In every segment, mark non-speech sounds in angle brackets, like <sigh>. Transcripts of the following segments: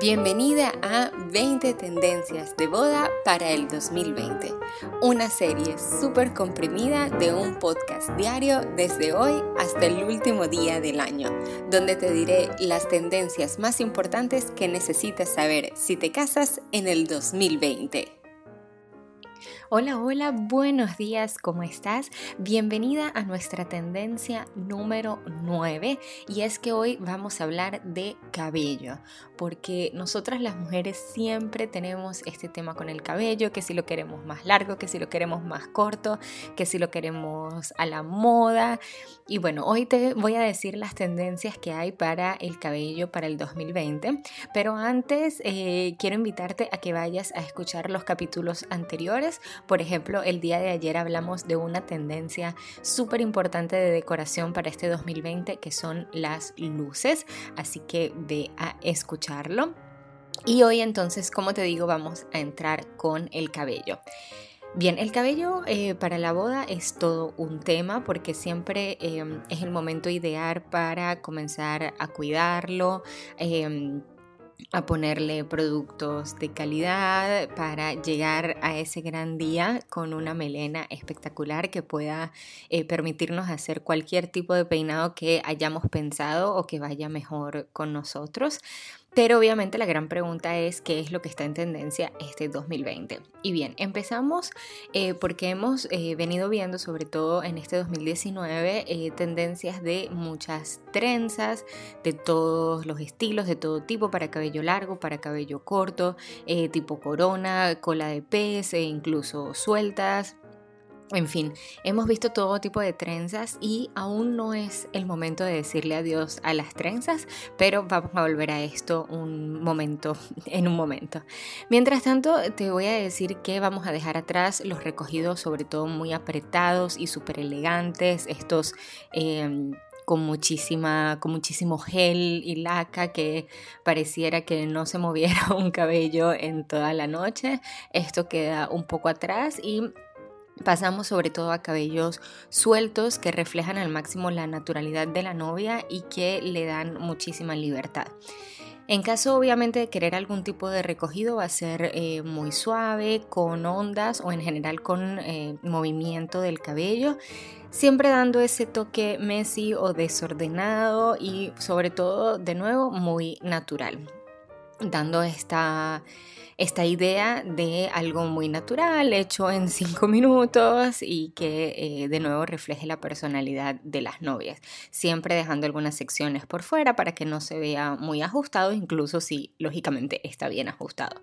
Bienvenida a 20 tendencias de boda para el 2020, una serie súper comprimida de un podcast diario desde hoy hasta el último día del año, donde te diré las tendencias más importantes que necesitas saber si te casas en el 2020. Hola, hola, buenos días, ¿cómo estás? Bienvenida a nuestra tendencia número 9 y es que hoy vamos a hablar de cabello, porque nosotras las mujeres siempre tenemos este tema con el cabello, que si lo queremos más largo, que si lo queremos más corto, que si lo queremos a la moda. Y bueno, hoy te voy a decir las tendencias que hay para el cabello para el 2020, pero antes eh, quiero invitarte a que vayas a escuchar los capítulos anteriores por ejemplo, el día de ayer hablamos de una tendencia súper importante de decoración para este 2020 que son las luces, así que ve a escucharlo. Y hoy entonces, como te digo, vamos a entrar con el cabello. Bien, el cabello eh, para la boda es todo un tema porque siempre em, es el momento ideal para comenzar a cuidarlo. Em, a ponerle productos de calidad para llegar a ese gran día con una melena espectacular que pueda eh, permitirnos hacer cualquier tipo de peinado que hayamos pensado o que vaya mejor con nosotros. Pero obviamente la gran pregunta es qué es lo que está en tendencia este 2020. Y bien, empezamos eh, porque hemos eh, venido viendo, sobre todo en este 2019, eh, tendencias de muchas trenzas, de todos los estilos, de todo tipo, para cabello largo, para cabello corto, tipo corona, cola de pez, e incluso sueltas. En fin, hemos visto todo tipo de trenzas y aún no es el momento de decirle adiós a las trenzas, pero vamos a volver a esto un momento, <laughs> en un momento. Mientras tanto, te voy a decir que vamos a dejar atrás los recogidos, sobre todo muy apretados y súper elegantes, estos... Em, con muchísima, con muchísimo gel y laca que pareciera que no se <laughs> moviera un cabello en toda la noche. Esto queda un poco atrás y Pasamos sobre todo a cabellos sueltos que reflejan al máximo la naturalidad de la novia y que le dan muchísima libertad. En caso obviamente de querer algún tipo de recogido va a ser eh, muy suave, con ondas o en general con eh, movimiento del cabello, siempre dando ese toque messy o desordenado y sobre todo de nuevo muy natural, dando esta esta idea de algo muy natural, hecho en cinco minutos y que eh, de nuevo refleje la personalidad de las novias, siempre dejando algunas secciones por fuera para que no se vea muy ajustado, incluso si lógicamente está bien ajustado.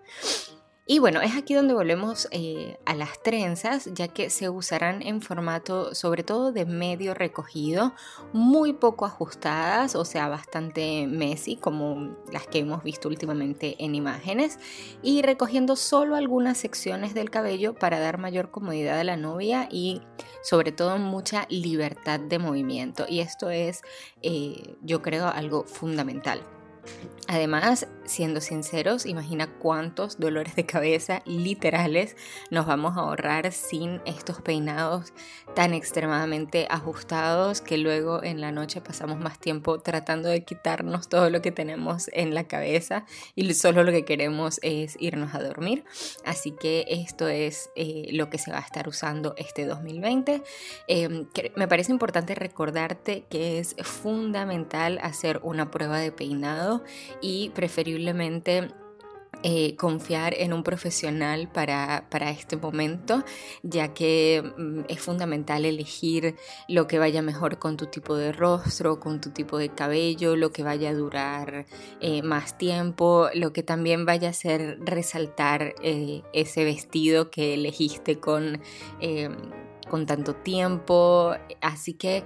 Y bueno, es aquí donde volvemos eh, a las trenzas, ya que se usarán en formato sobre todo de medio recogido, muy poco ajustadas, o sea, bastante messy, como las que hemos visto últimamente en imágenes, y recogiendo solo algunas secciones del cabello para dar mayor comodidad a la novia y sobre todo mucha libertad de movimiento. Y esto es, eh, yo creo, algo fundamental. Además, siendo sinceros, imagina cuántos dolores de cabeza literales nos vamos a ahorrar sin estos peinados tan extremadamente ajustados que luego en la noche pasamos más tiempo tratando de quitarnos todo lo que tenemos en la cabeza y solo lo que queremos es irnos a dormir. Así que esto es eh, lo que se va a estar usando este 2020. Em, me parece importante recordarte que es fundamental hacer una prueba de peinado y preferiblemente eh, confiar en un profesional para, este momento, ya que mm, es fundamental elegir lo que vaya mejor con tu tipo de rostro, con tu tipo de cabello, lo que vaya a durar eh, más tiempo, lo que también vaya a hacer resaltar eh, ese vestido que elegiste con, con tanto tiempo. Así que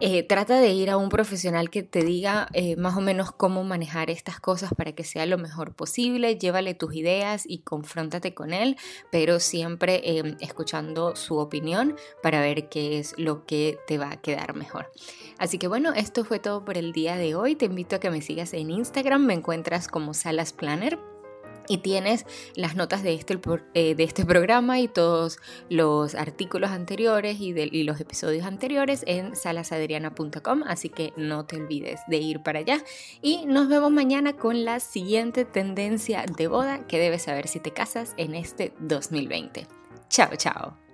eh, trata de ir a un profesional que te diga eh, más o menos cómo manejar estas cosas para que sea lo mejor posible. Llévale tus ideas y confróntate con él, pero siempre em, escuchando su opinión para ver qué es lo que te va a quedar mejor. Así que bueno, esto fue todo por el día de hoy. Te invito a que me sigas en Instagram, me encuentras como Salas Planner y tienes las notas de este, eh, de este programa y todos los artículos anteriores y, y los episodios anteriores en salasadriana.com, así que no te olvides de ir para allá. Y nos vemos mañana con la siguiente tendencia de boda que debes saber si te casas en este 2020. Chao, chao.